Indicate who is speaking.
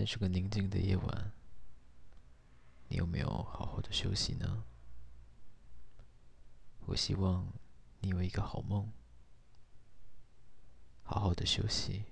Speaker 1: 在这个宁静的夜晚你有没有好好的休息呢？我希望你有一个好梦好好的休息。